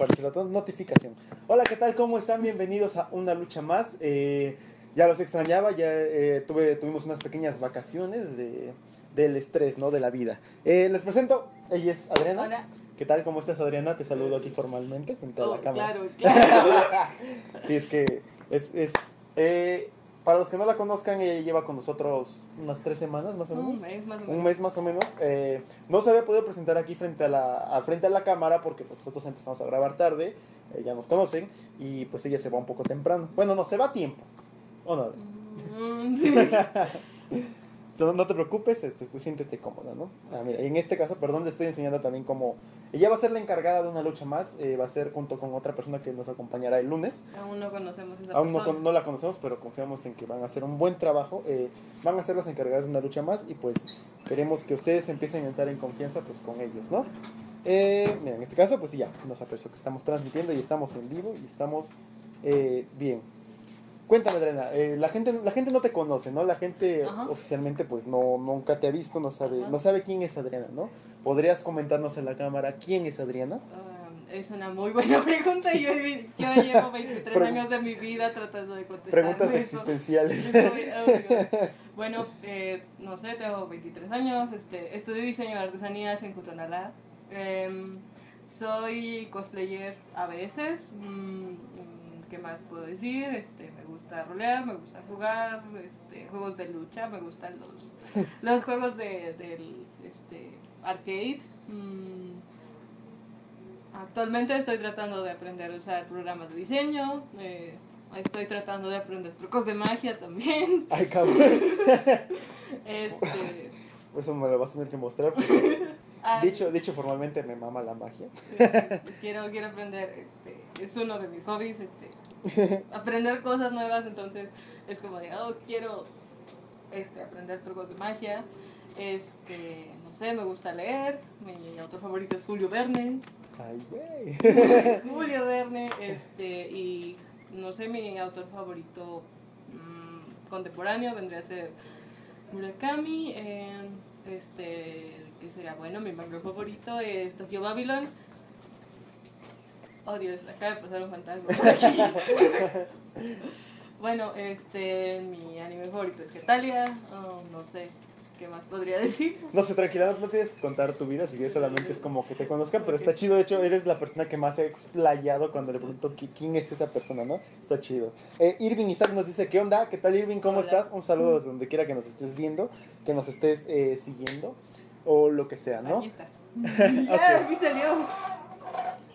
aparecer la notificación. Hola, ¿qué tal? ¿Cómo están? Bienvenidos a una lucha más. Eh, ya los extrañaba, ya eh, tuve, tuvimos unas pequeñas vacaciones de, del estrés, ¿no? De la vida. Eh, les presento, ella es Adriana. Hola. ¿Qué tal? ¿Cómo estás, Adriana? Te saludo aquí formalmente frente a Oh, la cámara. claro, claro. sí, es que es... es para los que no la conozcan, ella lleva con nosotros unas tres semanas más o menos. Un mes más o un menos. mes más o menos. eh, no se había podido presentar aquí frente a la, a frente a la cámara porque pues, nosotros empezamos a grabar tarde, eh, ya nos conocen, y pues ella se va un poco temprano. Bueno, no, se va a tiempo. ¿O no? Mm, sí. No, no te preocupes, este, tú siéntete cómoda, ¿no? Ah, mira, en este caso, perdón, le estoy enseñando también cómo... Ella va a ser la encargada de una lucha más, eh, va a ser junto con otra persona que nos acompañará el lunes. Aún no conocemos esa Aún no, persona. con- no la conocemos, pero confiamos en que van a hacer un buen trabajo. eh, van a ser las encargadas de una lucha más y pues queremos que ustedes empiecen a entrar en confianza pues con ellos, ¿no? Eh, mira, en este caso pues ya nos apreció que estamos transmitiendo y estamos en vivo y estamos eh, bien. Cuéntame, Adriana, eh, la, gente, la gente no te conoce, ¿no? La gente Ajá. oficialmente pues no, nunca te ha visto, no sabe, Ajá. no sabe quién es Adriana, ¿no? ¿Podrías comentarnos en la cámara quién es Adriana? Um, es una muy buena pregunta y yo, yo llevo 23 Pre- años de mi vida tratando de contestar Preguntas eso. existenciales. Bueno, eh, no sé, tengo 23 años, este, estudio diseño de artesanías en Cutonalá. Em, soy cosplayer a veces. mm, mm, ¿Qué más puedo decir? Este, gusta rolear, me gusta jugar este, juegos de lucha, me gustan los, los juegos de, del este, arcade. mm, Actualmente estoy tratando de aprender a usar programas de diseño. eh, estoy tratando de aprender trucos de magia también. Ay, cabrón. Este, Eso me lo vas a tener que mostrar. porque, ah, dicho, dicho formalmente, me mama la magia. quiero, quiero aprender. Este, es uno de mis hobbies. Este, aprender cosas nuevas. Entonces es como de, oh, quiero este, aprender trucos de magia. Este, no sé, me gusta leer. Mi autor favorito es Julio Verne. Ay, güey. Julio Verne, este, y no sé, mi autor favorito mm, contemporáneo vendría a ser Murakami. eh, este, que sería bueno, mi manga favorito es Tokyo Babylon. Oh Dios, acaba de pasar un fantasma por aquí. bueno, este, mi anime favorito es Getalia. oh, no sé, ¿qué más podría decir? No sé, tranquila, no, tienes que contar tu vida, si quieres solamente es como que te conozcan, pero está chido, de hecho, eres la persona que más he explayado cuando le pregunto qui- quién es esa persona, ¿no? Está chido. Eh, Irving Isaac nos dice, ¿qué onda? ¿Qué tal, Irving? ¿Cómo Hola. estás? Un saludo desde donde quiera que nos estés viendo, que nos estés eh, siguiendo, o lo que sea, ¿no? Ahí está. ya, aquí salió.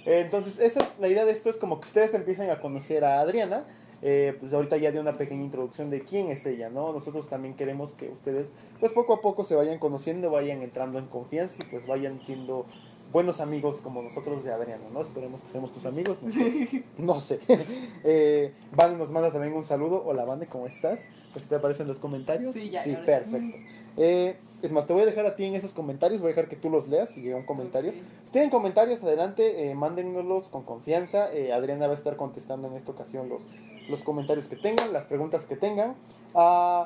Entonces, esa es, la idea de esto es como que ustedes empiecen a conocer a Adriana. eh, pues ahorita ya de una pequeña introducción de quién es ella, ¿no? Nosotros también queremos que ustedes, pues poco a poco se vayan conociendo, vayan entrando en confianza y pues vayan siendo buenos amigos como nosotros de Adriana, ¿no? Esperemos que seamos tus amigos, no sé. No sé. Eh, Vane nos manda también un saludo. Hola, Vane, ¿cómo estás? Pues te aparecen los comentarios. Sí, ya, Sí, ya. perfecto. Eh, es más, te voy a dejar a ti en esos comentarios, voy a dejar que tú los leas y un comentario. Si tienen comentarios, adelante, eh, mándennoslos con confianza. Eh, Adriana va a estar contestando en esta ocasión los, los comentarios que tengan, las preguntas que tengan. Ah,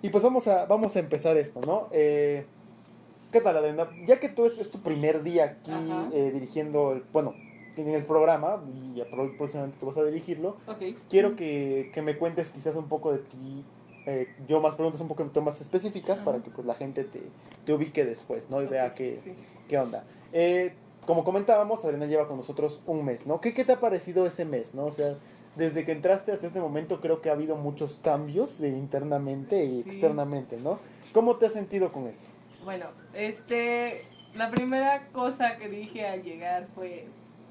y pues vamos a, vamos a empezar esto, ¿no? Eh, ¿Qué tal, Adriana? Ya que tú es, es tu primer día aquí eh, dirigiendo, el, bueno, en el programa, y próximamente tú vas a dirigirlo, quiero que, que me cuentes quizás un poco de ti. Eh, yo más preguntas un poco más específicas para que pues la gente te, te ubique después, ¿no? Y vea sí. ¿Qué onda? Eh, como comentábamos, Adriana lleva con nosotros un mes, ¿no? ¿Qué, ¿Qué te ha parecido ese mes, no? O sea, desde que entraste hasta este momento creo que ha habido muchos cambios eh, internamente y Sí. externamente, ¿no? ¿Cómo te has sentido con eso? Bueno, este, la primera cosa que dije al llegar fue,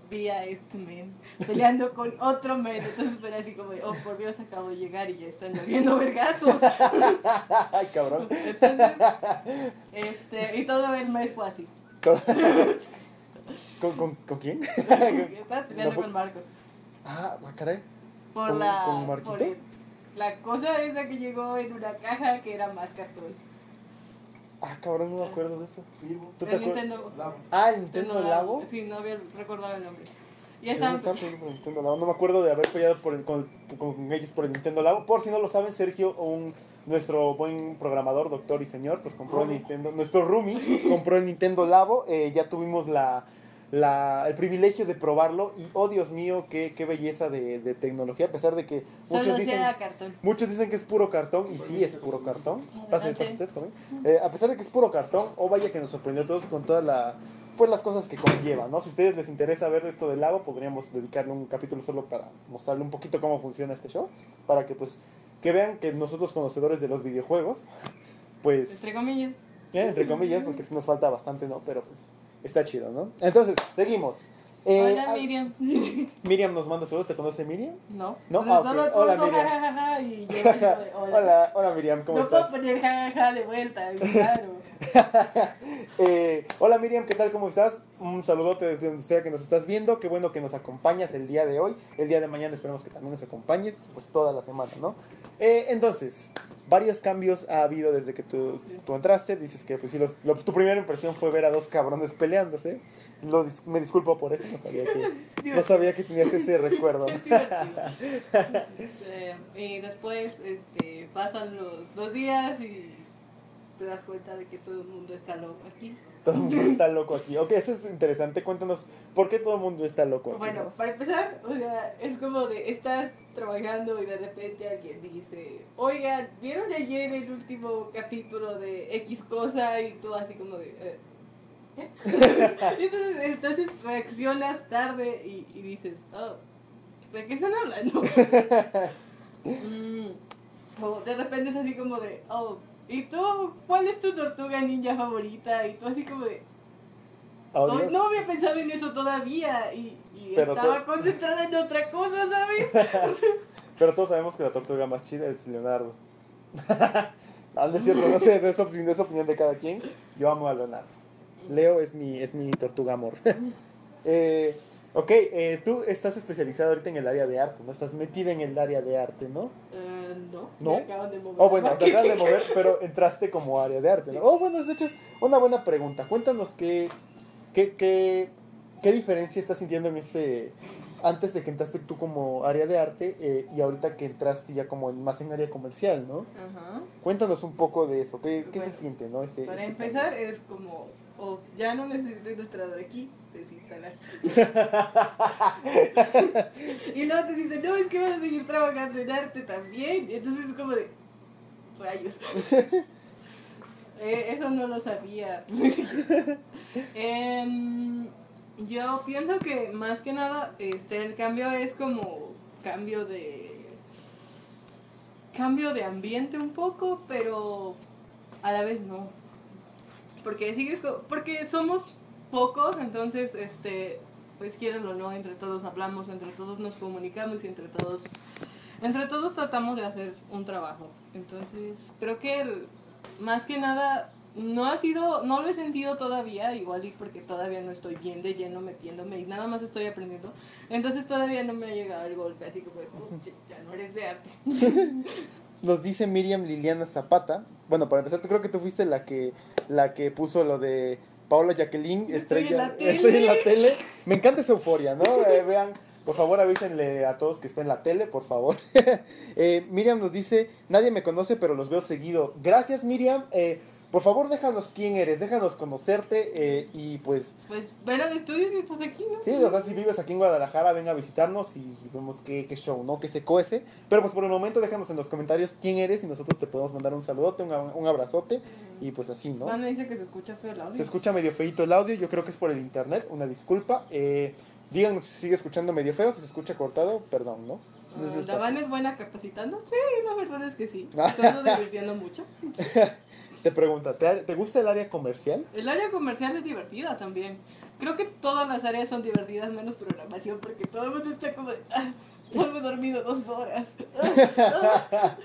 vi a este men peleando con otro men, entonces fue así como, oh por Dios, acabo de llegar y ya están lloviendo vergazos. Ay, cabrón. Entonces, este, y todo el mes fue así. ¿Con, con, con quién? Estás No fue- con Marcos. Ah, ah, caray. Por ¿Con- la, con Marquito? por la cosa esa que llegó en una caja que era más cartón. Ah, cabrón, no me acuerdo de eso. ¿Tú te El? Nintendo. Ah, el Nintendo Labo. Sí, no había recordado el nombre. Y Sí, estaba Nintendo Labo. No me acuerdo de haber peleado por el- con, con ellos por el Nintendo Labo. Por si no lo saben, Sergio, un, nuestro buen programador, doctor y señor, pues compró el Nintendo. Nuestro Rumi compró el Nintendo Labo. Eh, ya tuvimos la, la, el privilegio de probarlo y, oh Dios mío, qué, qué belleza de, de tecnología, a pesar de que Solo muchos dicen, cartón. muchos dicen que es puro cartón, y sí es puro cartón. Pase, Adelante. pase usted, joven. Eh, a pesar de que es puro cartón, oh vaya que nos sorprendió a todos con toda la pues las cosas que conlleva, ¿no? Si a ustedes les interesa ver esto del lava, podríamos dedicarle un capítulo solo para mostrarle un poquito cómo funciona este show, para que pues que vean que nosotros conocedores de los videojuegos, pues Entre comillas. eh, entre comillas, porque nos falta bastante, ¿no? Pero pues está chido, ¿no? Entonces, seguimos. Eh, Hola, ah, Miriam. Miriam nos manda saludos, ¿te conoce Miriam? No. No, ah, ok. solo Hola, Miriam. y yo hola. hola, hola Miriam, ¿cómo no estás? puedo poner jajaja de vuelta, claro. Eh, hola Miriam, ¿qué tal? ¿Cómo estás? Un saludote desde donde sea que nos estás viendo. Qué bueno que nos acompañas el día de hoy. El día de mañana esperemos que también nos acompañes, pues toda la semana, ¿no? Eh, entonces, varios cambios ha habido desde que tú, tú entraste. Dices que pues, sí, los- lo- tu primera impresión fue ver a dos cabrones peleándose. Lo me disculpo por eso, no sabía que, no sabía que tenías ese recuerdo. Eh, y después este, pasan los dos días y te das cuenta de que todo el mundo está loco aquí. Todo el mundo está loco aquí. Ok, eso es interesante. Cuéntanos, ¿por qué todo el mundo está loco aquí? Bueno, no? para empezar, o sea, es como de estás trabajando y de repente alguien dice, oigan, ¿vieron ayer el último capítulo de X cosa? Y tú así como de... "Eh, ¿qué?". entonces, entonces reaccionas tarde y, y dices, oh, ¿de qué están hablando? Mm, o de repente es así como de, oh, ¿y tú? ¿Cuál es tu tortuga ninja favorita? Y tú así como de, Oh, no, había pensado en eso todavía y, estaba tú- concentrada en otra cosa, ¿sabes? Pero todos sabemos que la tortuga más chida es Leonardo. es cierto, no sé, es, opinión, es opinión de cada quien. Yo amo a Leonardo. Leo es mi, es mi tortuga amor. eh, ok, eh, tú estás especializado ahorita en el área de arte, ¿no? Estás metida en el área de arte, ¿no? Eh, no, ¿No? me acaban de mover. Oh, bueno, te acabas de mover, pero entraste como área de arte, ¿no? Sí. Oh, bueno, de hecho es una buena pregunta. Cuéntanos qué, qué, qué, qué diferencia estás sintiendo en ese... Antes de que entraste tú como área de arte eh, y ahorita que entraste ya como más en área comercial, ¿no? Ajá. Cuéntanos un poco de eso, ¿qué, qué Bueno, se siente, no? Ese, Para ese empezar es como, oh, ya no necesito ilustrador aquí, desinstalar. y luego te dicen, no, es que vas a seguir trabajando en arte también. Y entonces es como de, rayos. Eh, eso no lo sabía. Em, yo pienso que más que nada este el cambio es como cambio de cambio de ambiente un poco, pero a la vez no. Porque sigues porque somos pocos, entonces este pues quieran o no, entre todos hablamos, entre todos nos comunicamos y entre todos entre todos tratamos de hacer un trabajo. Entonces, creo que más que nada no ha sido, no lo he sentido todavía, igual porque todavía no estoy bien de lleno metiéndome y nada más estoy aprendiendo. Entonces todavía no me ha llegado el golpe, así como de, "Puch, ya no eres de arte. Nos dice Miriam Liliana Zapata. Bueno, para empezar, yo creo que tú fuiste la que la que puso lo de Paola Jacqueline, Estoy estrella. en la tele. estoy en la tele. Me encanta esa euforia, ¿no? Eh, vean, por favor avísenle a todos que está en la tele, por favor. Eh, Miriam nos dice, nadie me conoce, pero los veo seguido. Gracias, Miriam. Eh, por favor, déjanos quién eres, déjanos conocerte eh, y pues Pues ven al estudio si estás aquí, ¿no? Sí, o sea, si vives aquí en Guadalajara, ven a visitarnos y vemos qué, qué show, ¿no? Que se cuece. Pero pues por el momento déjanos en los comentarios quién eres y nosotros te podemos mandar un saludote, un, un abrazote y pues así, ¿no? Juana dice que se escucha feo el audio. Se escucha medio feito el audio, yo creo que es por el internet, una disculpa. Eh, díganos si sigue escuchando medio feo, si se escucha cortado, perdón, ¿no? Es Ah, ¿Davan es buena capacitando? Sí, la verdad es que sí. Estamos divirtiendo mucho. Te pregunta, ¿te, ¿te gusta el área comercial? El área comercial es divertida también. Creo que todas las áreas son divertidas menos programación porque todo el mundo está como de, ah, solo he dormido dos horas. Ah,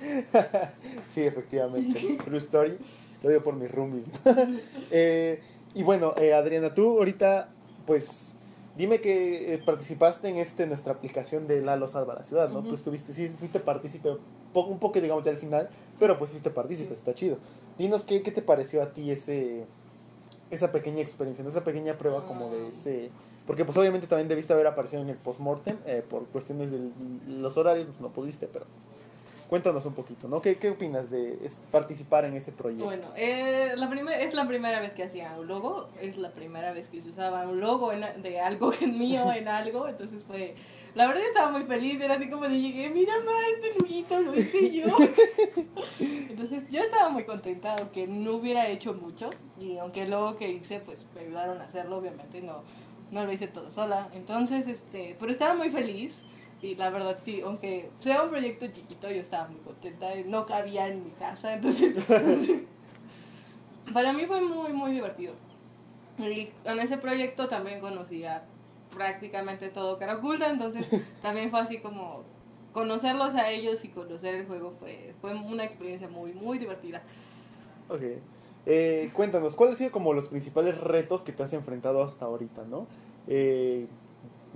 sí, efectivamente. True story. Lo digo por mis roomies. Eh, y bueno, eh, Adriana, tú ahorita, pues, dime que eh, participaste en este nuestra aplicación de Lalo Salva la Ciudad, ¿no? Tú estuviste, sí, fuiste partícipe, un poco, digamos, ya al final, pero pues fuiste partícipe, Sí. está chido. Dinos qué, qué te pareció a ti ese esa pequeña experiencia, ¿no? esa pequeña prueba como de Mm. ese... Porque pues obviamente también debiste haber aparecido en el postmortem, eh, por cuestiones de los horarios, no pudiste, pero... Cuéntanos un poquito, ¿no? ¿Qué, qué opinas de participar en ese proyecto? Bueno, eh, la es la primera vez que hacía un logo, es la primera vez que se usaba un logo de algo en mío en algo, entonces fue... La verdad estaba muy feliz, era así como de llegué, mira más, este loguito lo hice yo. entonces yo estaba muy contenta, aunque no hubiera hecho mucho, y aunque el logo que hice, pues me ayudaron a hacerlo, obviamente no, no lo hice todo sola. Entonces, este, pero estaba muy feliz. Y la verdad sí, aunque sea un proyecto chiquito, yo estaba muy contenta, no cabía en mi casa, entonces para mí fue muy, muy divertido. Y en ese proyecto también conocía prácticamente todo Caraculta, entonces también fue así como conocerlos a ellos y conocer el juego fue, fue una experiencia muy, muy divertida. Ok. Eh, cuéntanos, ¿cuáles han sido como los principales retos que te has enfrentado hasta ahorita, no? Eh,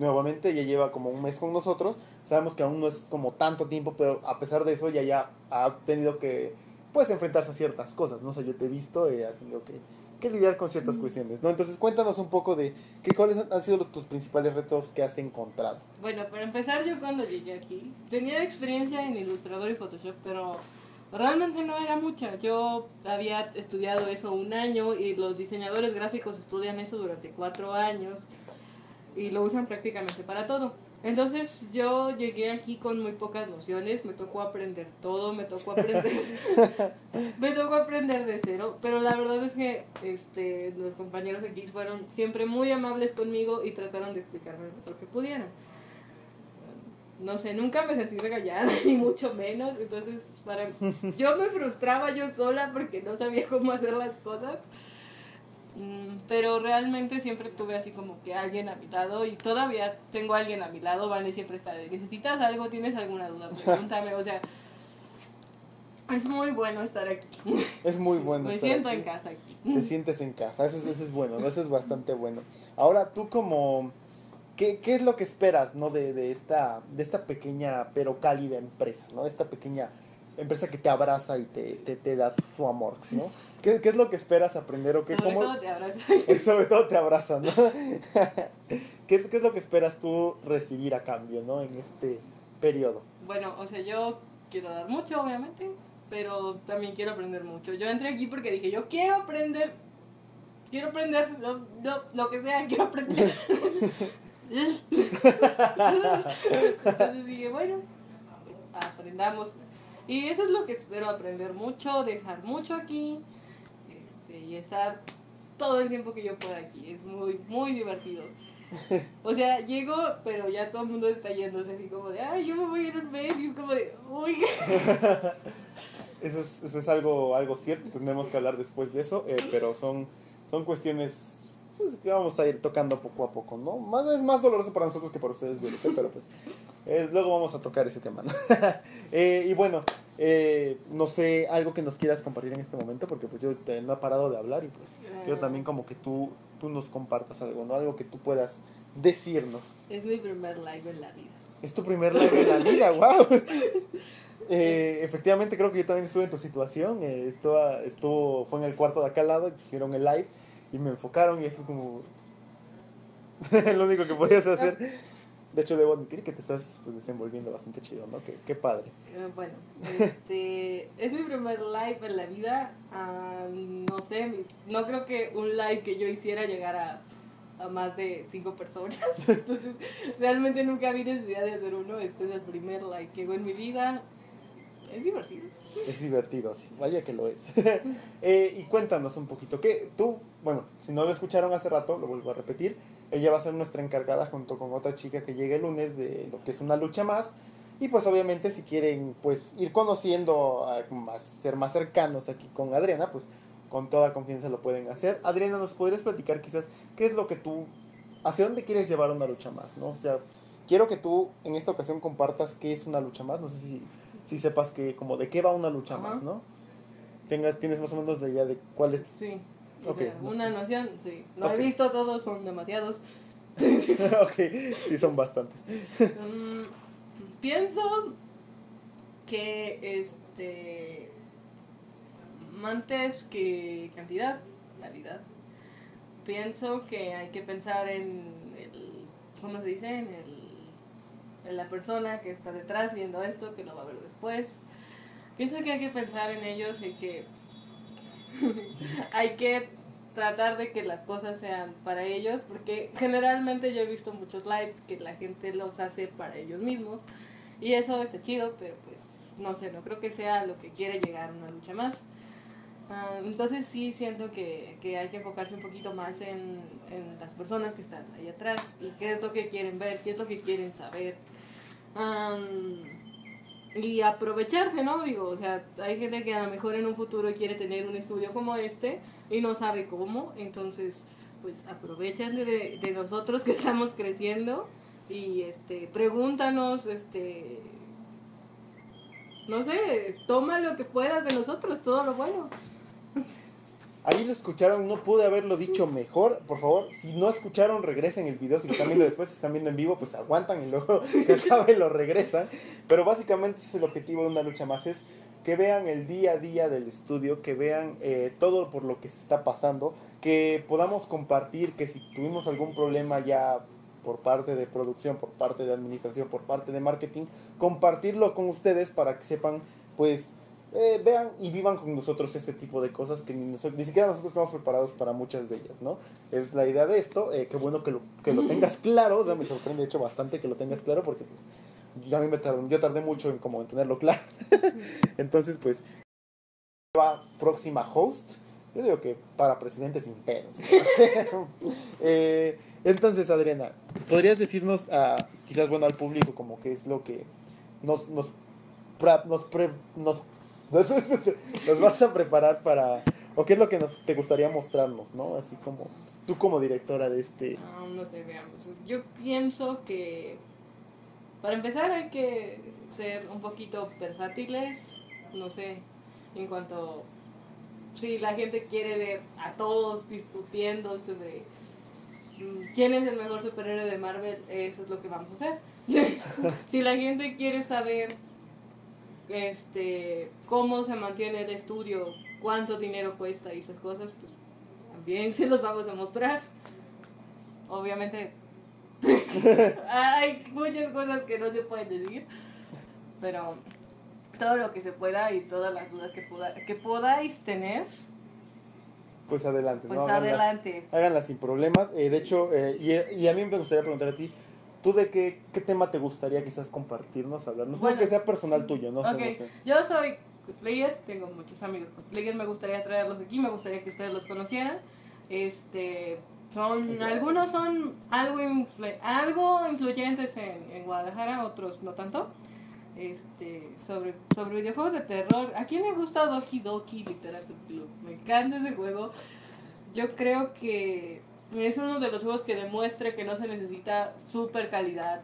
nuevamente ya lleva como un mes con nosotros. Sabemos que aún no es como tanto tiempo, pero a pesar de eso ya ya ha tenido que pues enfrentarse a ciertas cosas, ¿no? sé, yo te he visto y has tenido que, que lidiar con ciertas cuestiones, ¿no? Entonces cuéntanos un poco de qué cuáles han sido tus principales retos que has encontrado. Bueno, para empezar yo cuando llegué aquí tenía experiencia en Illustrator y Photoshop, pero realmente no era mucha. Yo había estudiado eso un año y los diseñadores gráficos estudian eso durante cuatro años y lo usan prácticamente para todo. Entonces yo llegué aquí con muy pocas nociones, me tocó aprender todo, me tocó aprender, me tocó aprender de cero, pero la verdad es que este, los compañeros aquí fueron siempre muy amables conmigo y trataron de explicarme lo mejor que pudieran. No sé, nunca me sentí regañada, ni mucho menos, entonces para yo me frustraba yo sola porque no sabía cómo hacer las cosas. Mm, pero realmente siempre tuve así como que alguien a mi lado y todavía tengo alguien a mi lado, Vale siempre está de, necesitas algo, tienes alguna duda, pregúntame, o sea, es muy bueno estar aquí. Es muy bueno. Me siento en casa aquí. Te sientes en casa, eso, eso es bueno, eso es bastante bueno. Ahora tú como, ¿qué, qué es lo que esperas, no, de, de, esta, de esta pequeña pero cálida empresa, no, esta pequeña empresa que te abraza y te, te, te da su amor, ¿no? ¿Qué, ¿Qué, es lo que esperas aprender o qué? Sobre todo te abraza. Sobre todo te abrazan, ¿no? ¿Qué, ¿Qué, es lo que esperas tú recibir a cambio, ¿no? En este periodo. Bueno, o sea, yo quiero dar mucho, obviamente, pero también quiero aprender mucho. Yo entré aquí porque dije, yo quiero aprender, quiero aprender lo, lo, lo que sea, quiero aprender. Entonces dije, bueno, aprendamos. Y eso es lo que espero aprender mucho, dejar mucho aquí y estar todo el tiempo que yo pueda aquí. Es muy, muy divertido. O sea, llego, pero ya todo el mundo está yéndose así como de, ay, yo me voy a ir un mes y es como de, uy. Eso es, eso es algo, algo cierto, tendremos que hablar después de eso, eh, pero son, son cuestiones pues, que vamos a ir tocando poco a poco, ¿no? Más, es más doloroso para nosotros que para ustedes, pero pues luego vamos a tocar ese tema, ¿no? Eh, y bueno, eh, no sé, algo que nos quieras compartir en este momento, porque pues yo te, no he parado de hablar y pues quiero eh. también como que tú, tú nos compartas algo, ¿no? Algo que tú puedas decirnos. Es mi primer live en la vida. Es tu primer live en la vida, wow. efectivamente creo que yo también estuve en tu situación, estuvo, estuvo, fue en el cuarto de acá al lado y hicieron el live y me enfocaron y fue como lo único que podías hacer. De hecho, debo admitir que te estás pues, desenvolviendo bastante chido, ¿no? Qué, qué padre. Eh, bueno, este, es mi primer live en la vida. Ah, no sé, no creo que un live que yo hiciera llegara a, más de cinco personas. Entonces, realmente nunca vi necesidad de hacer uno. Este es el primer live que hago en mi vida. Es divertido. Es divertido, sí. Vaya que lo es. Eh, y cuéntanos un poquito. que Tú, bueno, si no lo escucharon hace rato, lo vuelvo a repetir ella va a ser nuestra encargada junto con otra chica que llegue el lunes de lo que es una lucha más. Y pues obviamente si quieren pues ir conociendo, más, ser más cercanos aquí con Adriana, pues con toda confianza lo pueden hacer. Adriana, ¿nos podrías platicar quizás qué es lo que tú, hacia dónde quieres llevar una lucha más? ¿no? O sea, quiero que tú en esta ocasión compartas qué es una lucha más. No sé si, si sepas que como de qué va una lucha más, ¿no? Tengas, tienes más o menos la idea de cuál es. Sí. Okay. Una noción, sí. No he visto todos, son demasiados. ok, sí son bastantes. Mm, pienso que este antes que cantidad, calidad. Pienso que hay que pensar en el, ¿cómo se dice? En, el, la persona que está detrás viendo esto, que lo va a ver después. pienso que hay que pensar en ellos y que hay que tratar de que las cosas sean para ellos, porque generalmente yo he visto muchos lives que la gente los hace para ellos mismos y eso está chido, pero pues no sé, no creo que sea lo que quiere llegar una lucha más. Ah, entonces sí siento que, que, hay que enfocarse un poquito más en, en, las personas que están ahí atrás y qué es lo que quieren ver, qué es lo que quieren saber. y aprovecharse, ¿no? Digo, o sea, hay gente que a lo mejor en un futuro quiere tener un estudio como este y no sabe cómo, entonces pues aprovechan de, de nosotros que estamos creciendo y este pregúntanos este no sé, toma lo que puedas de nosotros, todo lo bueno. Ahí lo escucharon, no pude haberlo dicho mejor. Por favor, si no escucharon, regresen el video. Si están viendo después, si están viendo en vivo, pues aguantan y luego lo regresan. Pero básicamente ese es el objetivo de una lucha más, es que vean el día a día del estudio, que vean eh, todo por lo que se está pasando, que podamos compartir que si tuvimos algún problema ya por parte de producción, por parte de administración, por parte de marketing, compartirlo con ustedes para que sepan, pues, eh, vean y vivan con nosotros este tipo de cosas que ni, ni, siquiera nosotros estamos preparados para muchas de ellas, ¿no? Es la idea de esto, eh, qué bueno que lo, que lo tengas claro, o sea, me sorprende de hecho bastante que lo tengas claro porque pues yo, a mí me tardé, yo tardé mucho en como en tenerlo claro. Entonces, pues, va próxima host, yo digo que para presidente sin pedos. eh, entonces, Adriana, ¿podrías decirnos a, quizás bueno al público como qué es lo que nos nos nos, nos, nos, vas a preparar para o qué es lo que nos te gustaría mostrarnos, ¿no? Así como tú como directora de este no, no sé, veamos. Yo pienso que para empezar hay que ser un poquito versátiles, no sé, en cuanto si la gente quiere ver a todos discutiendo sobre mm, quién es el mejor superhéroe de Marvel, eso es lo que vamos a hacer. si la gente quiere saber este cómo se mantiene el estudio, cuánto dinero cuesta y esas cosas, pues también se los vamos a mostrar. Obviamente hay muchas cosas que no se pueden decir, pero todo lo que se pueda y todas las dudas que, poda, que podáis tener. Pues adelante, pues adelante. Háganlas, sin problemas. Eh, de hecho, eh, y, y, a mí me gustaría preguntar a ti, ¿tú de qué, qué tema te gustaría quizás compartirnos, hablarnos? Bueno, que sea personal tuyo, no, okay. sé, no sé. Yo soy cosplayer, tengo muchos amigos cosplayers, me gustaría traerlos aquí, me gustaría que ustedes los conocieran. Este, son, algunos son algo, influ algo influyentes en, en Guadalajara, otros no tanto este, sobre, sobre videojuegos de terror. ¿A quién le gusta Doki Doki Literature Club? Me encanta ese juego. Yo creo que es uno de los juegos que demuestra que no se necesita super calidad,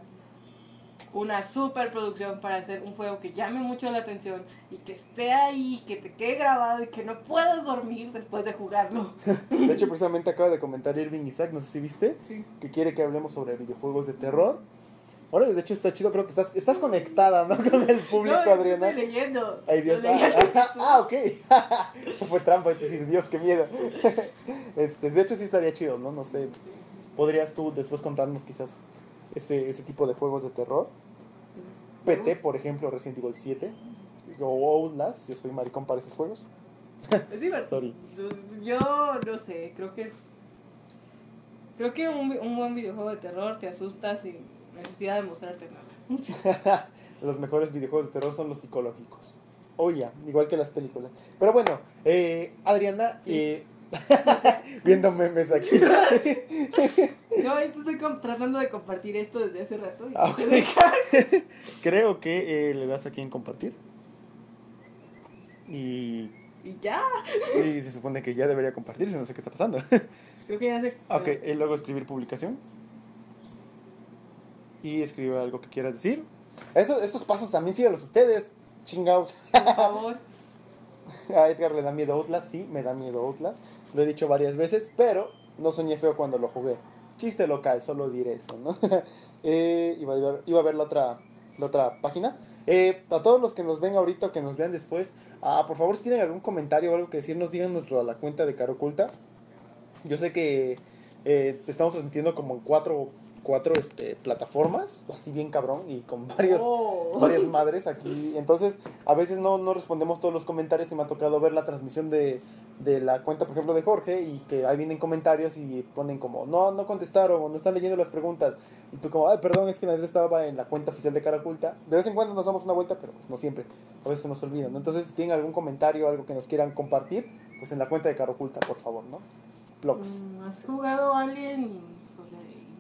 una super producción para hacer un juego que llame mucho la atención y que esté ahí, que te quede grabado y que no puedas dormir después de jugarlo. De hecho, precisamente acaba de comentar Irving Isaac, no sé si viste, sí. que quiere que hablemos sobre videojuegos de terror. Ahora, de hecho, está chido, creo que estás, estás conectada, ¿no? Con el público, no, Adriana. Estoy leyendo. Ay, Dios. Ah, ah, ok. Eso fue trampa, es decir, Dios, qué miedo. Este, de hecho, sí estaría chido, ¿no? No sé. ¿Podrías tú después contarnos quizás ese, ese tipo de juegos de terror? PT, por ejemplo, Resident Evil 7. O Outlast, yo soy maricón para esos juegos. Es divertido. Yo no sé, creo que es. Creo que un, un buen videojuego de terror te asusta sin necesidad de mostrarte nada. los mejores videojuegos de terror son los psicológicos. Oye, oh, igual que las películas. Pero bueno, eh, Adriana, Sí. eh, viendo memes aquí. No, estoy tratando de compartir esto desde hace rato. y Ah. Creo que eh, le das aquí en compartir. Y, Y ya. y se supone que ya debería compartirse, no sé qué está pasando. Creo que ya se. ok, y luego escribir publicación. Y escribe algo que quieras decir. Eso- estos pasos también síganlos ustedes, chingados. Por favor. A Edgar le da miedo Outlast, sí, me da miedo Outlast. Lo he dicho varias veces, pero no soñé feo cuando lo jugué. Chiste local, solo diré eso, ¿no? Eh, iba, a ver, iba a ver la otra, la otra página. Eh, a todos los que nos ven ahorita o que nos vean después, ah, por favor, si tienen algún comentario o algo que decirnos, díganoslo a la cuenta de Caro Oculta. Yo sé que eh, estamos transmitiendo como en cuatro cuatro este, plataformas, así bien cabrón, y con varios, Oh. varias madres aquí. Entonces, a veces no, no respondemos todos los comentarios y me ha tocado ver la transmisión de, de la cuenta, por ejemplo, de Jorge, y que ahí vienen comentarios y ponen como, no, no contestaron, o no están leyendo las preguntas. Y tú como, ay, perdón, es que nadie estaba en la cuenta oficial de Cara Oculta. De vez en cuando nos damos una vuelta, pero pues, no siempre. A veces se nos olvida, ¿no? Entonces, si tienen algún comentario, algo que nos quieran compartir, pues en la cuenta de Cara Oculta, por favor, ¿no? Blogs. Mm, ¿Has jugado Alien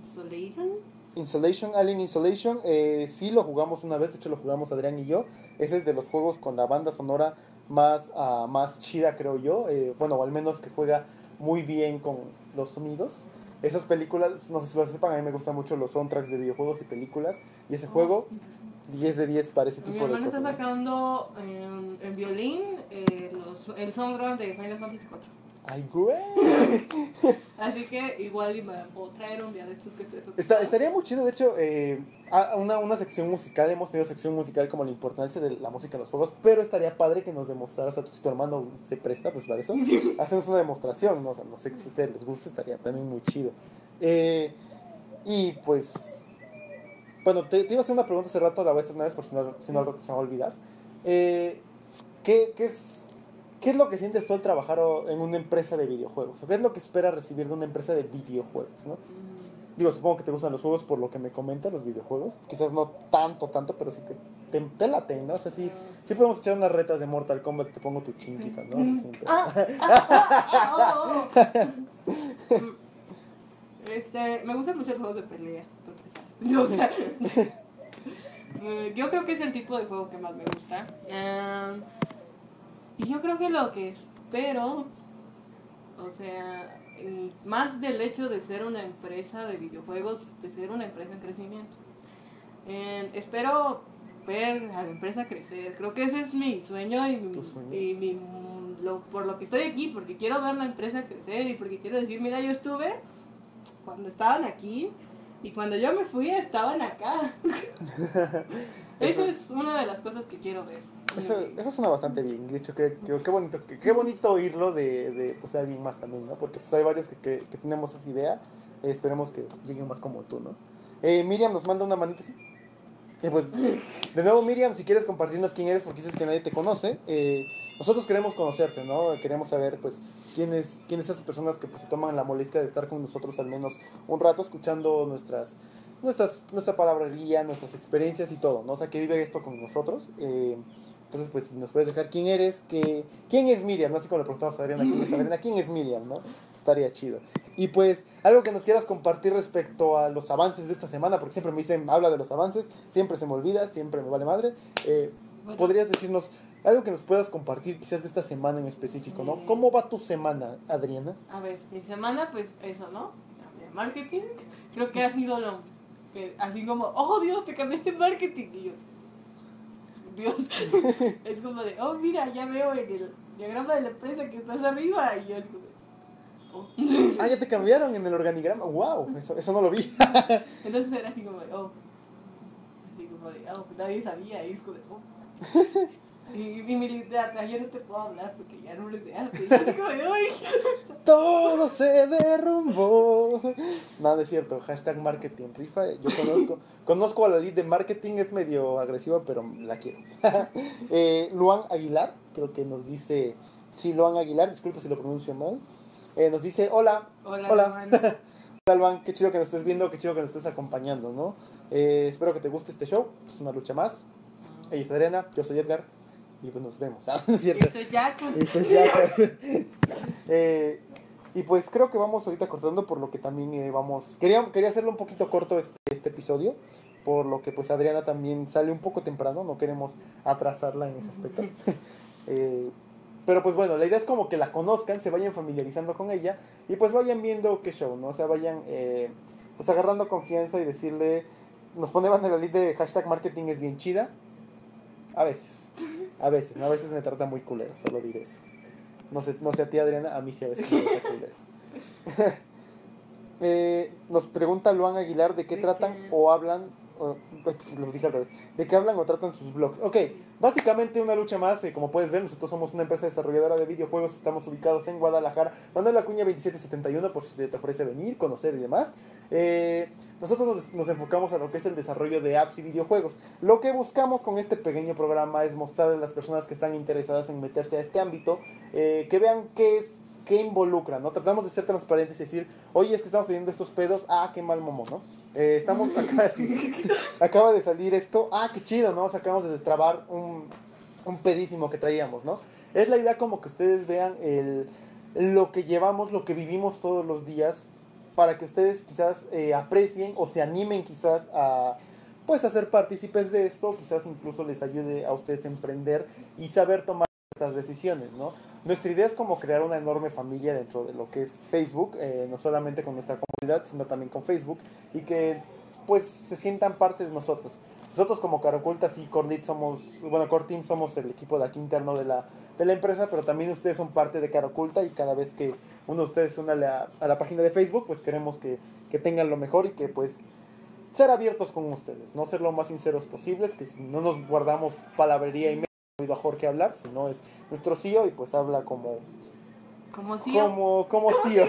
Insolation? Insolation, Alien Insolation, eh, sí lo jugamos una vez, de hecho lo jugamos Adrián y yo. Ese es de los juegos con la banda sonora más, ah, más chida, creo yo. Eh, bueno, o al menos que juega muy bien con los sonidos. Esas películas, no sé si lo sepan, a mí me gustan mucho los soundtracks de videojuegos y películas. Y ese juego, 10 de 10 para ese tipo de hermano está cosas. ¿no? sacando en, en violín eh, los, el soundtrack de Final Fantasy IV. Ay, güey. Así que igual y me la puedo traer un día de estos que estés Está- estaría muy chido, de hecho, eh, a- una, una sección musical, hemos tenido sección musical como la importancia de la música en los juegos, pero estaría padre que nos demostraras a tu, si tu hermano se presta, pues para eso, hacemos una demostración, ¿no? O sea, no sé si a ustedes les gusta, estaría también muy chido. Eh, y pues, bueno, te, te iba a hacer una pregunta hace rato, la voy a hacer una vez por si no, si no se me va a olvidar. Eh, ¿qué, qué es, ¿Qué es lo que sientes tú al trabajar en una empresa de videojuegos? ¿O ¿Qué es lo que esperas recibir de una empresa de videojuegos? ¿no? Mm, Digo, supongo que te gustan los juegos por lo que me comentas, los videojuegos. Quizás no tanto, tanto, pero sí te, te, te laten, ¿no? O sea, sí, sí podemos echar unas retas de Mortal Kombat, te pongo tu chinguita, ¿no? Así. Ah, ah, ah, oh. Mm, Este, me gustan mucho los juegos de pelea. O sea, eh, yo creo que es el tipo de juego que más me gusta. Em, y yo creo que lo que espero, o sea, más del hecho de ser una empresa de videojuegos, de ser una empresa en crecimiento. Eh, espero ver a la empresa crecer. Creo que ese es mi sueño y, sueño. y mi, lo, por lo que estoy aquí, porque quiero ver la empresa crecer y porque quiero decir, mira, yo estuve cuando estaban aquí y cuando yo me fui estaban acá. Eso es una de las cosas que quiero ver. Eso, eso suena bastante bien. De hecho, qué, qué, bonito, qué, qué bonito oírlo de, de pues, alguien más también, ¿no? Porque pues, hay varios que, que, que tenemos esa idea. Eh, esperemos que lleguen más como tú, ¿no? Eh, Miriam nos manda una manita así. Eh, pues, de nuevo, Miriam, si quieres compartirnos quién eres, porque dices que nadie te conoce, eh, nosotros queremos conocerte, ¿no? Queremos saber, pues, quiénes quiénes esas personas que pues, se toman la molestia de estar con nosotros al menos un rato escuchando nuestras, nuestras nuestra palabrería, nuestras experiencias y todo, ¿no? O sea, que vive esto con nosotros. Eh, entonces, pues, si nos puedes dejar quién eres, que, quién es Miriam, no así como le preguntamos a Adriana, quién es Adriana, quién es Miriam, ¿no? Estaría chido. Y pues, algo que nos quieras compartir respecto a los avances de esta semana, porque siempre me dicen, habla de los avances, siempre se me olvida, siempre me vale madre. Eh, Bueno, ¿Podrías decirnos algo que nos puedas compartir quizás de esta semana en específico, ¿no? Eh. ¿Cómo va tu semana, Adriana? A ver, mi semana, pues eso, ¿no? Marketing. Creo que ha sido lo. así como, oh Dios, te cambiaste marketing. Y yo, Dios. es como de, oh mira, ya veo en el diagrama de la empresa que estás arriba. Y yo, es como, oh. Ah, ya te cambiaron en el organigrama. ¡Wow! Eso, eso no lo vi. Entonces era así como de, oh. Así como de, oh, nadie sabía. Y es como de, oh. Y, y mi literal, yo no te puedo hablar porque ya no eres de arte. Y yo así como de. Se derrumbó. No, no es cierto. Hashtag marketing rifa. Yo conozco, conozco a la lead de marketing. Es medio agresiva, pero la quiero. eh, Luan Aguilar, creo que nos dice. Sí, Luan Aguilar, disculpe si lo pronuncio mal. Eh, nos dice: Hola, Hola, Hola. hermano. Hola, Luan, qué chido que nos estés viendo, qué chido que nos estés acompañando, ¿no? Eh, espero que te guste este show. Es una lucha más. Ella es Adriana, yo soy Edgar. Y pues nos vemos. ¿ah? ¿Es cierto? Esto. Esto es. Eh, y pues creo que vamos ahorita cortando por lo que también eh, vamos... Quería, quería hacerlo un poquito corto este, este episodio, por lo que pues Adriana también sale un poco temprano, no queremos atrasarla en ese aspecto. Eh, pero pues bueno, la idea es como que la conozcan, se vayan familiarizando con ella y pues vayan viendo qué show, ¿no? O sea, vayan eh, pues agarrando confianza y decirle, nos poneban en la lista de hashtag marketing es bien chida. A veces, a veces, ¿no? A veces me trata muy culero, solo diré eso. No sé, no sé a ti Adriana, a mí sí a veces me culero. Eh, nos pregunta Luan Aguilar de qué ¿De tratan o hablan lo dije al revés, de qué hablan o tratan sus blogs. Ok, básicamente una lucha más, eh, como puedes ver, nosotros somos una empresa desarrolladora de videojuegos, estamos ubicados en Guadalajara, Manuel la cuña 2771 por si se te ofrece venir, conocer y demás. Eh, nosotros nos, enfocamos a lo que es el desarrollo de apps y videojuegos. Lo que buscamos con este pequeño programa es mostrarle a las personas que están interesadas en meterse a este ámbito, eh, que vean qué es qué involucra, ¿no? Tratamos de ser transparentes y decir, oye, es que estamos teniendo estos pedos, ah, qué mal momo, ¿no? Eh, estamos acá, acaba de salir esto, ah, qué chido, ¿no? acabamos de destrabar un, un pedísimo que traíamos, ¿no? Es la idea como que ustedes vean el, lo que llevamos, lo que vivimos todos los días, para que ustedes quizás eh, aprecien o se animen quizás a pues a ser partícipes de esto, quizás incluso les ayude a ustedes a emprender y saber tomar ciertas decisiones, ¿no? Nuestra idea es como crear una enorme familia dentro de lo que es Facebook, eh, no solamente con nuestra comunidad, sino también con Facebook, y que pues se sientan parte de nosotros. Nosotros como Caracultas y Corlit somos, bueno, Core Team somos el equipo de aquí interno de la, de la empresa, pero también ustedes son parte de Caraculta y cada vez que uno de ustedes se une a la, a la página de Facebook, pues queremos que, que tengan lo mejor y que pues ser abiertos con ustedes, no ser lo más sinceros posibles, que si no nos guardamos palabrería y oído a Jorge hablar, sino es nuestro CEO y pues habla como... Como CEO. Como, como CEO.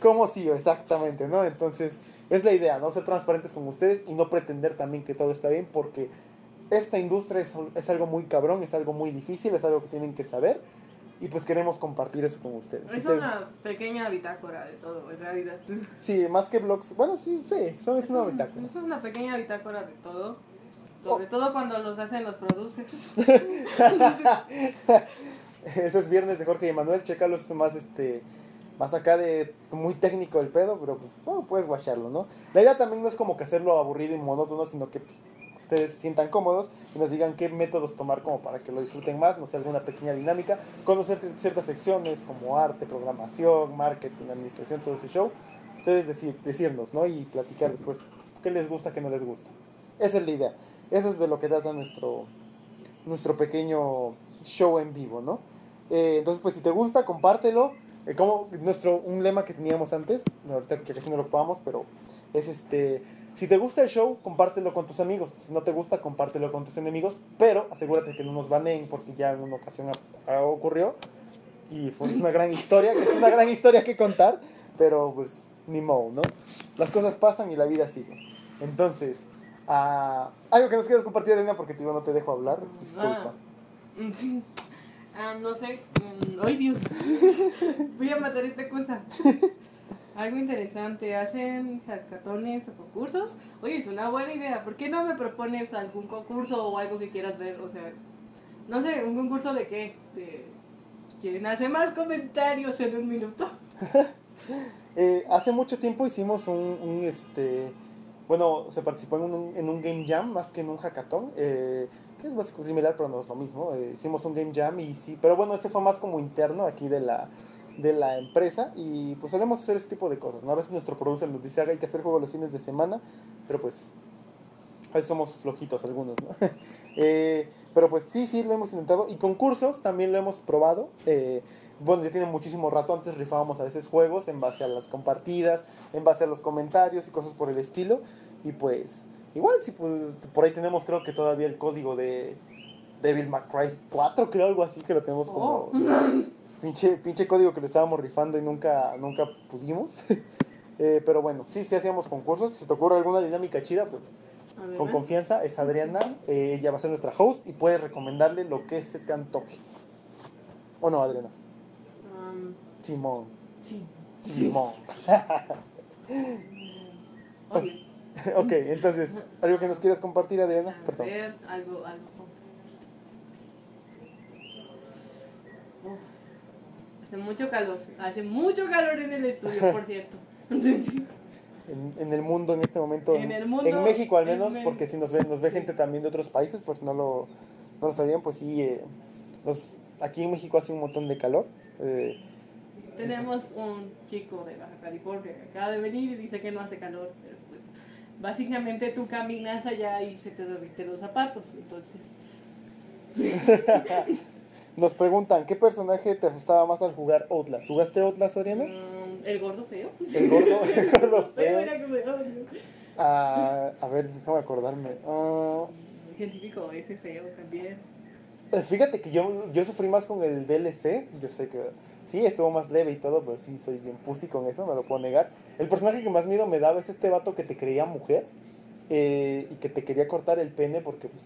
Como CEO, exactamente, ¿no? Entonces, es la idea, ¿no? Ser transparentes con ustedes y no pretender también que todo está bien porque esta industria es, es algo muy cabrón, es algo muy difícil, es algo que tienen que saber y pues queremos compartir eso con ustedes. Es una pequeña bitácora de todo, en realidad. Sí, más que blogs, bueno, sí, sí, es, una bitácora. Es una pequeña bitácora de todo sobre todo cuando los hacen los producers. Ese es viernes de Jorge y Manuel, chécalo, es más este más acá de muy técnico el pedo, pero pues, puedes guacharlo, ¿no? La idea también no es como que hacerlo aburrido y monótono, sino que pues, ustedes se sientan cómodos y nos digan qué métodos tomar como para que lo disfruten más, no sé, alguna pequeña dinámica, conocer ciertas secciones como arte, programación, marketing, administración, todo ese show. Ustedes decir, decirnos, ¿no? Y platicar después qué les gusta, qué no les gusta. Esa es la idea. Eso es de lo que trata nuestro, nuestro pequeño show en vivo, ¿no? Eh, entonces, pues si te gusta, compártelo. Eh, como nuestro, un lema que teníamos antes, ahorita que casi no lo ocupamos, pero es este, si te gusta el show, compártelo con tus amigos. Si no te gusta, compártelo con tus enemigos, pero asegúrate que no nos baneen porque ya en una ocasión ocurrió y fue una gran historia, que es una gran historia que contar, pero pues ni modo, ¿no? Las cosas pasan y la vida sigue. Entonces, algo que nos quieras compartir, Elena, porque digo, no te dejo hablar. Disculpa. Ah, no sé. Mm, ¡Ay, Dios! Voy a matar esta cosa. Algo interesante. ¿Hacen hackatones o concursos? Oye, es una buena idea. ¿Por qué no me propones algún concurso o algo que quieras ver? O sea, no sé, ¿un concurso de qué? De... ¿Quién hace más comentarios en un minuto? eh, hace mucho tiempo hicimos un, un este bueno, se participó en un, en un game jam más que en un hackathon, eh, que es básicamente similar, pero no es lo mismo. Eh, hicimos un game jam y sí, pero bueno, este fue más como interno aquí de la, de la empresa y pues solemos hacer ese tipo de cosas, ¿no? A veces nuestro producer nos dice, hay que hacer juego los fines de semana, pero pues a veces somos flojitos algunos, ¿no? Eh, pero pues sí, sí, lo hemos intentado. Y concursos también lo hemos probado. Bueno, ya tiene muchísimo rato. Antes rifábamos a veces juegos en base a las compartidas, en base a los comentarios y cosas por el estilo. Y pues, igual, si pues, por ahí tenemos creo que todavía el código de Devil May Cry 4, creo algo así que lo tenemos como... Oh. Pinche, pinche código que le estábamos rifando y nunca, nunca pudimos. Eh, pero bueno, sí, sí hacíamos concursos. Si te ocurre alguna dinámica chida, pues con confianza es Adriana. Eh, ella va a ser nuestra host y puedes recomendarle lo que se te antoje. ¿O no, Adriana? Simón. Sí. Simón. ok, entonces, ¿algo que nos quieras compartir, Adriana? A Perdón. ver, algo, algo. hace mucho calor, hace mucho calor en el estudio, por cierto. en, en, el mundo en este momento, en, el mundo, en México al menos, porque si nos ve, nos ve gente también de otros países, pues no lo, no lo sabían, pues sí, eh, nos, aquí en México hace un montón de calor. Eh, tenemos un chico de Baja California que acaba de venir y dice que no hace calor, pero pues básicamente tú caminas allá y se te derriten los zapatos, entonces... Nos preguntan, ¿qué personaje te asustaba más al jugar Outlast? ¿Jugaste Outlast, Oriana? Mm, el gordo feo. El gordo, el gordo Feo era ¿no? Ah, a ver, déjame acordarme. Ah, Científico ese feo también. eh, fíjate que yo, yo sufrí más con el DLC. Yo sé que sí, estuvo más leve y todo, pero sí, soy bien pussy con eso, no lo puedo negar. El personaje que más miedo me daba es este vato que te creía mujer eh, y que te quería cortar el pene porque, pues,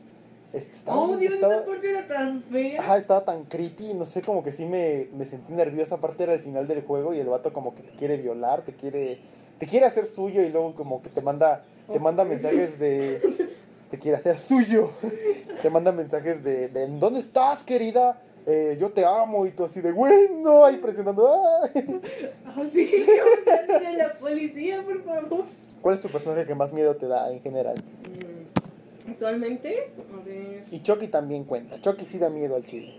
este, estaba, Oh, Dios, estaba- esa parte era tan fea. Ajá, estaba tan creepy, no sé, como que sí me, me sentí nerviosa. Aparte era el final del juego y el vato como que te quiere violar, te quiere, te quiere hacer suyo y luego como que te manda, te manda mensajes de, te quiere hacer suyo. Te manda mensajes de, de ¿en dónde estás, querida? Eh, yo te amo y tú así de, güey, no, ahí presionando. ¡ay! Sí, de la policía, por favor. ¿Cuál es tu personaje que más miedo te da en general? Mm, Actualmente, a ver, Y Chucky también cuenta. Chucky sí da miedo al chile.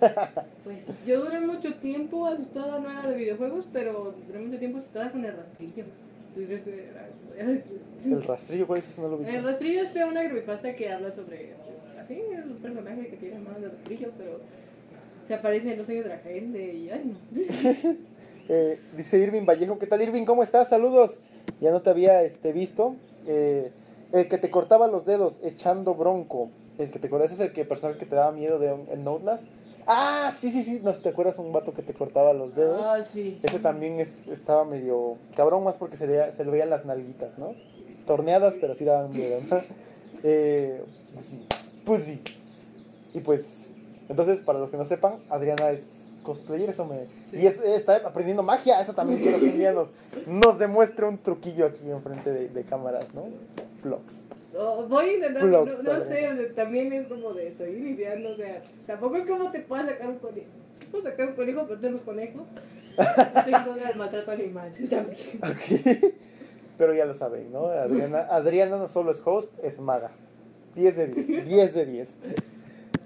pues yo duré mucho tiempo asustada, no era de videojuegos, pero duré mucho tiempo asustada con el rastrillo. Era- El rastrillo, ¿cuál es ese? No lo vi. El rastrillo es de una creepypasta que habla sobre, pues, así, el personaje que tiene manos de rastrillo, pero se aparece en los sueños de la gente y, ay, no. Eh, dice Irving Vallejo, ¿qué tal Irving? ¿Cómo estás? Saludos. Ya no te había este, visto. Eh, el que te cortaba los dedos echando bronco. El que te acuerdas es el que personaje que te daba miedo de en Outlast. Ah, sí, sí, sí. No sé, ¿te acuerdas un vato que te cortaba los dedos? Ah, sí. Ese también es, estaba medio cabrón más porque se, veía- se le veían las nalguitas, ¿no? Torneadas, pero sí daban miedo, ¿no? Eh, pues sí, pues sí. Y pues, entonces, para los que no sepan, Adriana es cosplayer, eso me... Sí. Y es- está aprendiendo magia, eso también quiero que un día nos, nos demuestre un truquillo aquí enfrente de, de cámaras, ¿no? Vlogs. Oh, voy a intentar, no, sé, o sea, también es como de estoy iniciando, o sea, tampoco es como te puedas sacar un conejo. Puedo sacar un conejo, pero tenemos conejos. Tengo el maltrato animal también. Pero ya lo saben, ¿no? Adriana, Adriana no solo es host, es maga. 10 de 10, 10 de 10.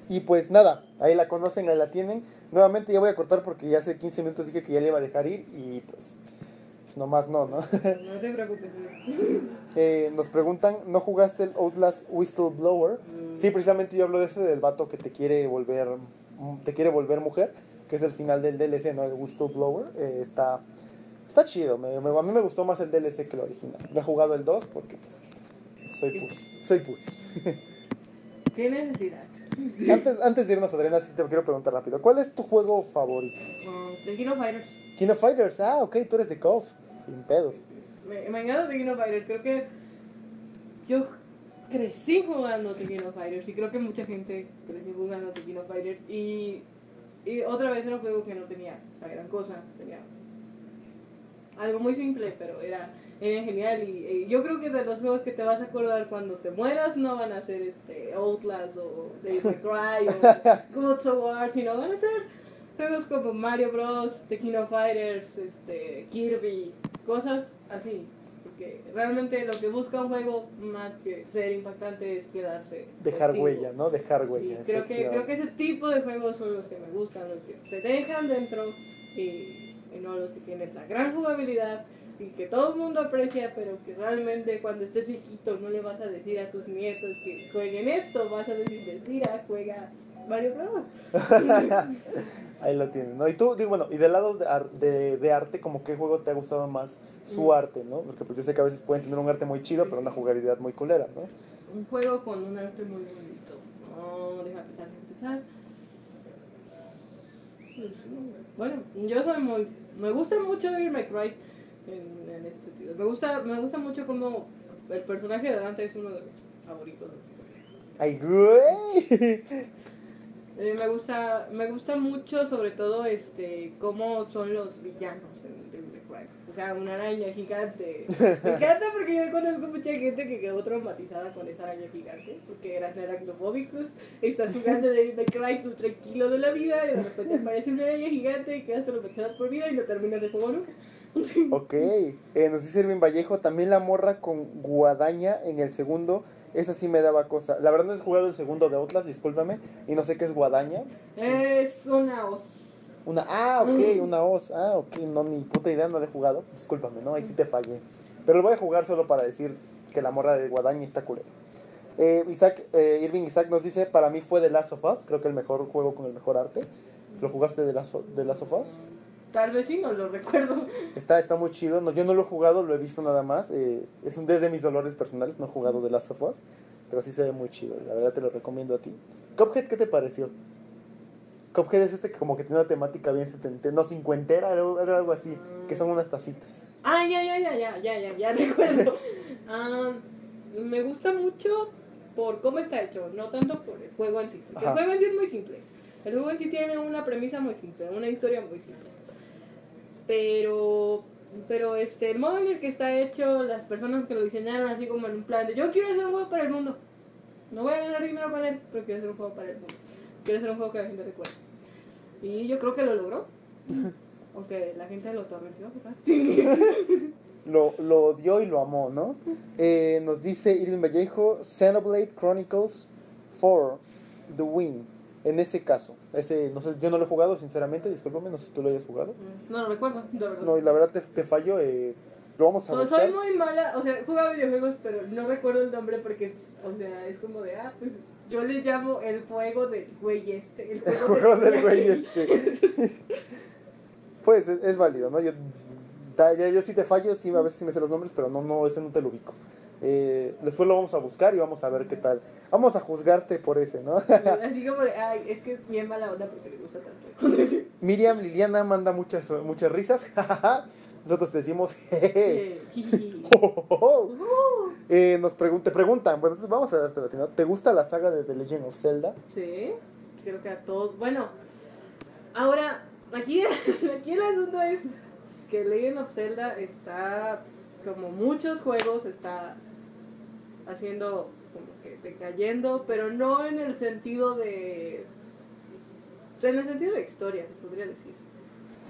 Y pues nada, ahí la conocen, ahí la tienen. Nuevamente ya voy a cortar porque ya hace 15 minutos dije que ya le iba a dejar ir y pues, pues nomás no, ¿no? No te preocupes. Eh, nos preguntan, ¿no jugaste el Outlast Whistleblower? Mm. Sí, precisamente yo hablo de ese del vato que te quiere volver, te quiere volver mujer, que es el final del DLC, ¿no? El Whistleblower. Eh, está, está chido, me- me- a mí me gustó más el DLC que el original. No he jugado el 2 porque pues soy pussy, soy pussy. ¿Qué necesidad? Antes, antes de irnos, Adriana, sí te quiero preguntar rápido, ¿cuál es tu juego favorito? The King of Fighters. King of Fighters, ah, ok, tú eres de KOF, sin pedos. Me, me encanta of Fighters. Creo que yo crecí jugando of Fighters y creo que mucha gente creció jugando of Fighters. Y, y otra vez era un juego que no tenía la gran cosa. Tenía algo muy simple, pero era, era genial. Y, y yo creo que de los juegos que te vas a acordar cuando te mueras no van a ser este Outlast o May Cry o Gods of War, sino van a ser juegos como Mario Bros, The King of Fighters, este, Kirby, cosas así. Porque realmente lo que busca un juego más que ser impactante es quedarse. Dejar huella, ¿no? Dejar Y huella. creo que, creo que ese tipo de juegos son los que me gustan, los que te dejan dentro y, y no los que tienen la gran jugabilidad y que todo el mundo aprecia, pero que realmente cuando estés viejito no le vas a decir a tus nietos que jueguen esto, vas a decirles, mira, juega Mario Bros. Ahí lo tienen, ¿no? Y tú, digo, bueno, y del lado de, ar- de, de arte, como qué juego te ha gustado más su Mm. arte, ¿no? Porque pues yo sé que a veces pueden tener un arte muy chido, pero una jugabilidad muy culera, ¿no? Un juego con un arte muy bonito. No, deja pensar, deja pensar. Bueno, yo soy muy. Me gusta mucho May Cry en, en ese sentido. Me gusta, me gusta mucho como el personaje de Dante es uno de mis favoritos. ¡Ay, güey! Eh, me gusta, me gusta mucho sobre todo este cómo son los villanos en Devil May. O sea, una araña gigante. Me encanta porque yo conozco mucha gente que quedó traumatizada con esa araña gigante porque eran aracnofóbicos. Estás jugando Devil May Cry tú tranquilo de la vida y de repente aparece una araña gigante y quedas traumatizada por vida y no terminas de juego nunca. Ok, eh, nos dice Irving Vallejo, también la morra con guadaña en el segundo, esa sí me daba cosa. La verdad no he jugado el segundo de Outlast, discúlpame, y no sé qué es guadaña. Es una os. Una, ah, ok, Mm. una os, ah, ok, no, ni puta idea, no la he jugado, discúlpame, ¿no? Ahí sí te fallé. Pero lo voy a jugar solo para decir que la morra de guadaña está culera. Eh, Isaac, eh, Irving Isaac nos dice, para mí fue The Last of Us, creo que el mejor juego con el mejor arte. ¿Lo jugaste de Last, de Last of Us? Tal vez sí, no lo recuerdo. Está, está muy chido. No, yo no lo he jugado, lo he visto nada más. Eh, es un desde mis dolores personales, no he jugado de Last of Us. Pero sí se ve muy chido. La verdad te lo recomiendo a ti. Cuphead, ¿qué te pareció? Cuphead es este que como que tiene una temática bien setentera, no cincuentera, era, era algo así, que son unas tacitas. Ah, ya, ya, ya, ya, ya, ya, ya recuerdo. Ah, me gusta mucho por cómo está hecho, no tanto por el juego en sí. Porque el juego en sí es muy simple. El juego en sí tiene una premisa muy simple, una historia muy simple. Pero, pero este, el modo en el que está hecho, las personas que lo diseñaron así como en un plan de yo quiero hacer un juego para el mundo. No voy a ganar dinero con él, pero quiero hacer un juego para el mundo. Quiero hacer un juego que la gente recuerde. Y yo creo que lo logró. Aunque la gente lo torrenció. Lo, lo odió y lo amó, ¿no? Eh, nos dice Irving Vallejo, Xenoblade Chronicles 4, The Win. En ese caso, ese, no sé, yo no lo he jugado, sinceramente, discúlpame, no sé si tú lo hayas jugado. No lo recuerdo, de verdad. No, y la verdad te, te fallo, eh, lo vamos a buscar. soy muy mala, o sea, he jugado videojuegos, pero no recuerdo el nombre porque, es, o sea, es como de, ah, pues yo le llamo el juego del güey este. El El juego, juego del güey este. Pues es, es válido, ¿no? Yo, da- ya- yo sí te fallo, sí, a veces sí me sé los nombres, pero no, no, ese no te lo ubico. Eh, después lo vamos a buscar y vamos a ver qué tal. Vamos a juzgarte por ese, ¿no? Así como de, ay, es que es bien mala onda porque le gusta tanto. Miriam Liliana manda muchas, muchas risas. Nosotros te decimos, jeje. Uh, Eh, nos pregun- te preguntan, bueno, entonces vamos a darte la. ¿Te gusta la saga de The Legend of Zelda? Sí, creo que a todos. Bueno, ahora, aquí, aquí el asunto es que Legend of Zelda está, como muchos juegos, está haciendo como que decayendo, pero no en el sentido de. En el sentido de historia, se podría decir.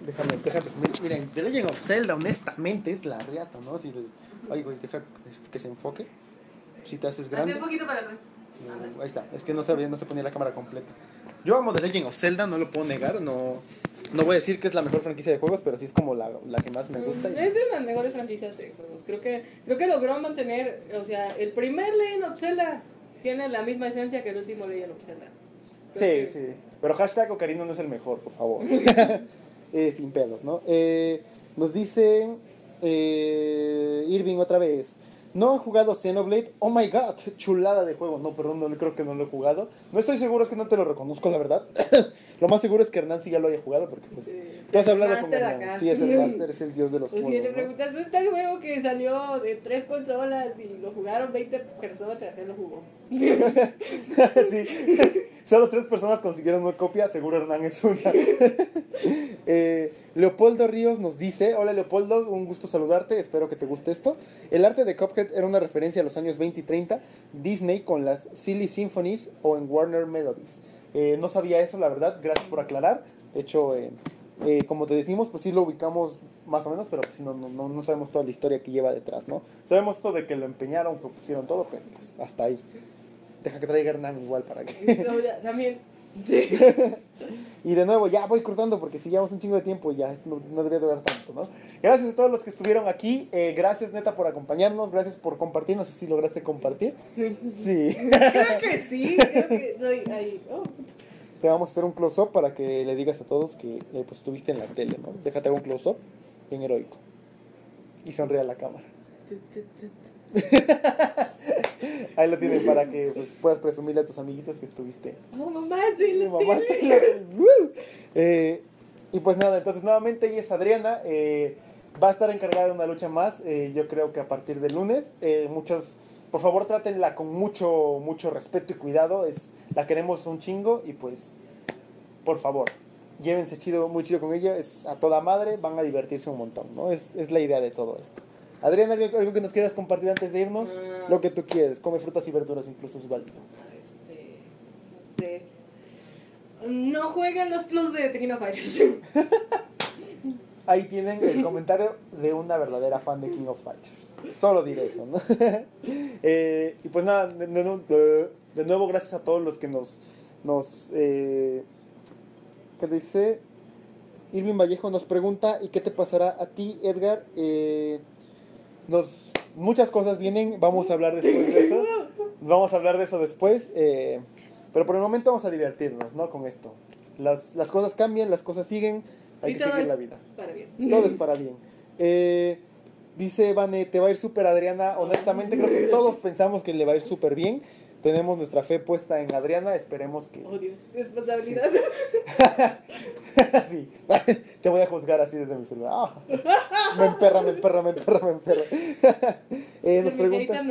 Déjame, déjame. Miren, The Legend of Zelda, honestamente, es la riata, ¿no? Si les- Ay, güey, deja que se enfoque. Si te haces grande. Hazte un poquito para atrás. No, ahí está, es que no sabía, no se ponía la cámara completa. Yo amo The Legend of Zelda, no lo puedo negar, no, no voy a decir que es la mejor franquicia de juegos, pero sí es como la, la que más me gusta. y- Es de las mejores franquicias de juegos. Creo que, creo que logró mantener, o sea, el primer Legend of Zelda tiene la misma esencia que el último Legend of Zelda. Creo Sí, que- sí. Pero hashtag Ocarina no es el mejor, por favor. Eh, sin pelos, ¿no? Eh, nos dice eh, Irving otra vez. No han jugado Xenoblade. Oh my god, chulada de juego. No, perdón, no creo que no lo he jugado. No estoy seguro, es que no te lo reconozco, la verdad. lo más seguro es que Hernán sí ya lo haya jugado, porque pues. Sí, tú has hablado con Hernán. acá. Sí, es el máster, es el dios de los si juegos. te ¿no? preguntas, este juego que salió de tres consolas y lo jugaron 20 personas, él lo jugó. sí. Solo tres personas consiguieron una copia, seguro Hernán es una. Eh, Leopoldo Ríos nos dice, hola Leopoldo, un gusto saludarte, espero que te guste esto. El arte de Cuphead era una referencia a los años 20 y 30, Disney con las Silly Symphonies o en Warner Melodies. Eh, no sabía eso, la verdad, gracias por aclarar. De hecho, eh, eh, como te decimos, pues sí lo ubicamos más o menos, pero pues no, no, no, no sabemos toda la historia que lleva detrás, ¿no? Sabemos esto de que lo empeñaron, que pusieron todo, pero pues hasta ahí. Deja que traiga Hernán igual para que... O sea, También. Sí. Y de nuevo, ya voy cortando porque si llevamos un chingo de tiempo, ya esto no, no debería durar tanto, ¿no? Gracias a todos los que estuvieron aquí. eh, gracias, neta, por acompañarnos. Gracias por compartir. No sé si lograste compartir. Sí. Creo que sí, creo que soy ahí. Oh, Te vamos a hacer un close-up para que le digas a todos que eh, pues, estuviste en la tele, ¿no? Déjate un close-up bien heroico. Y sonríe a la cámara. Ahí lo tienen para que pues, puedas presumirle a tus amiguitos que estuviste Oh, mamá, estoy en Mi la mamá. Eh, y pues nada, entonces nuevamente ella es Adriana. eh, va a estar encargada de una lucha más. eh, yo creo que a partir del lunes. muchos, por favor, trátenla con mucho, mucho respeto y cuidado. Es, la queremos un chingo y pues, por favor, llévense chido, muy chido con ella. Es a toda madre, van a divertirse un montón, ¿no? Es, es la idea de todo esto. Adriana, ¿algo, algo que nos quieras compartir antes de irnos? Ah. Lo que tú quieres, come frutas y verduras, incluso es válido. Este, no sé. No jueguen los plus de of Fighters. Ahí tienen el comentario de una verdadera fan de King of Fighters. Solo diré eso, ¿no? Eh, y pues nada, de, de- de nuevo gracias a todos los que nos... nos eh, ¿Qué dice? Irving Vallejo nos pregunta, ¿y qué te pasará a ti, Edgar? Eh, muchas cosas vienen, vamos a hablar después de eso. Vamos a hablar de eso después. eh, pero por el momento vamos a divertirnos, ¿no? Con esto. Las, las cosas cambian, las cosas siguen. hay Y que seguir la vida. Para bien. Todo es para bien. Eh, dice Vane, te va a ir súper Adriana. Honestamente creo que todos pensamos que le va a ir súper bien. Tenemos nuestra fe puesta en Adriana. Esperemos que... Oh, Dios, responsabilidad. sí, te voy a juzgar así desde mi celular. Ah, me emperra, me emperra, me emperra, me emperra. Eh, nos, pregunta,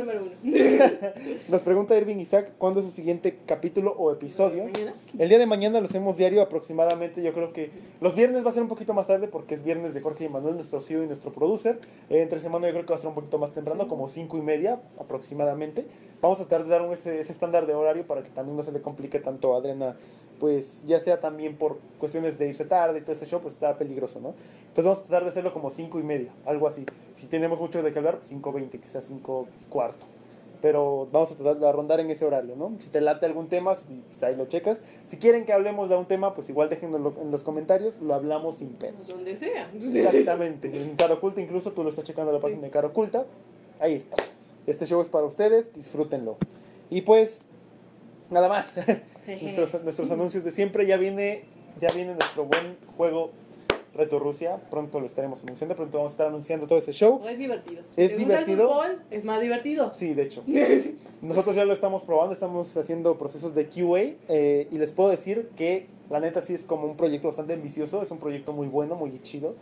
nos Irving Isaac, ¿cuándo es su siguiente capítulo o episodio? El día de mañana lo hacemos diario aproximadamente, yo creo que los viernes va a ser un poquito más tarde porque es viernes de Jorge y Manuel, nuestro CEO y nuestro producer. Eh, entre semana yo creo que va a ser un poquito más temprano, como cinco y media aproximadamente. Vamos a tratar de dar un, ese, ese estándar de horario para que también no se le complique tanto a Adriana, pues ya sea también por cuestiones de irse tarde y todo ese show, pues está peligroso, ¿no? Entonces vamos a tratar de hacerlo como cinco y media, algo así. Si tenemos mucho de qué hablar, 5.20, que sea 5 y cuarto pero vamos a tratar de rondar en ese horario, ¿no? Si te late algún tema, pues ahí lo checas. Si quieren que hablemos de un tema, pues igual déjenlo en los comentarios, lo hablamos sin pedos. Donde sea. Exactamente. En Cara Oculta, incluso tú lo estás checando en la página de Cara Oculta. Ahí está. Este show es para ustedes, disfrútenlo. Y pues, nada más. nuestros, nuestros anuncios de siempre. Ya viene, ya viene nuestro buen juego Reto Rusia. Pronto lo estaremos anunciando, pronto vamos a estar anunciando todo ese show. Es divertido. Es gusta el divertido. fútbol, es más divertido. Sí, de hecho. Nosotros ya lo estamos probando, estamos haciendo procesos de QA eh, y les puedo decir que la neta sí es como un proyecto bastante ambicioso, es un proyecto muy bueno, muy chido.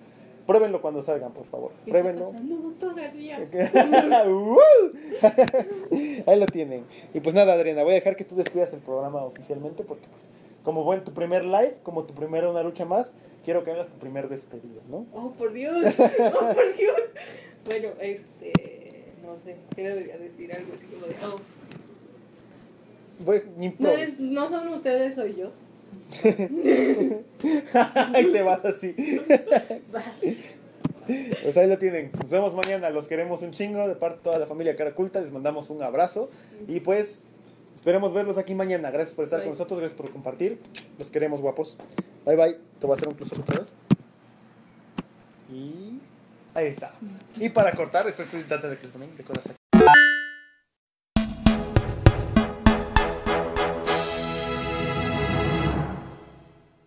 Pruébenlo cuando salgan, por favor. ¿Qué está Pruébenlo. pasando, doctor García? Ahí lo tienen. Y pues nada, Adriana, voy a dejar que tú despidas el programa oficialmente porque pues como buen tu primer live, como tu primera una lucha más, quiero que hagas tu primer despedida, ¿no? Oh, por Dios. Oh, por Dios. Bueno, este. No sé. ¿Qué debería decir? Algo así como de. Oh. Voy, No, es- no son ustedes, soy yo. Ahí te vas así. Pues ahí lo tienen. Nos vemos mañana. Los queremos un chingo de parte de toda la familia Caraculta. Les mandamos un abrazo. Y pues esperemos verlos aquí mañana. Gracias por estar Bye. con nosotros. Gracias por compartir. Los queremos guapos. Bye bye. Te voy a hacer un close otra vez. Y ahí está. Y para cortar, esto dando de cosas aquí.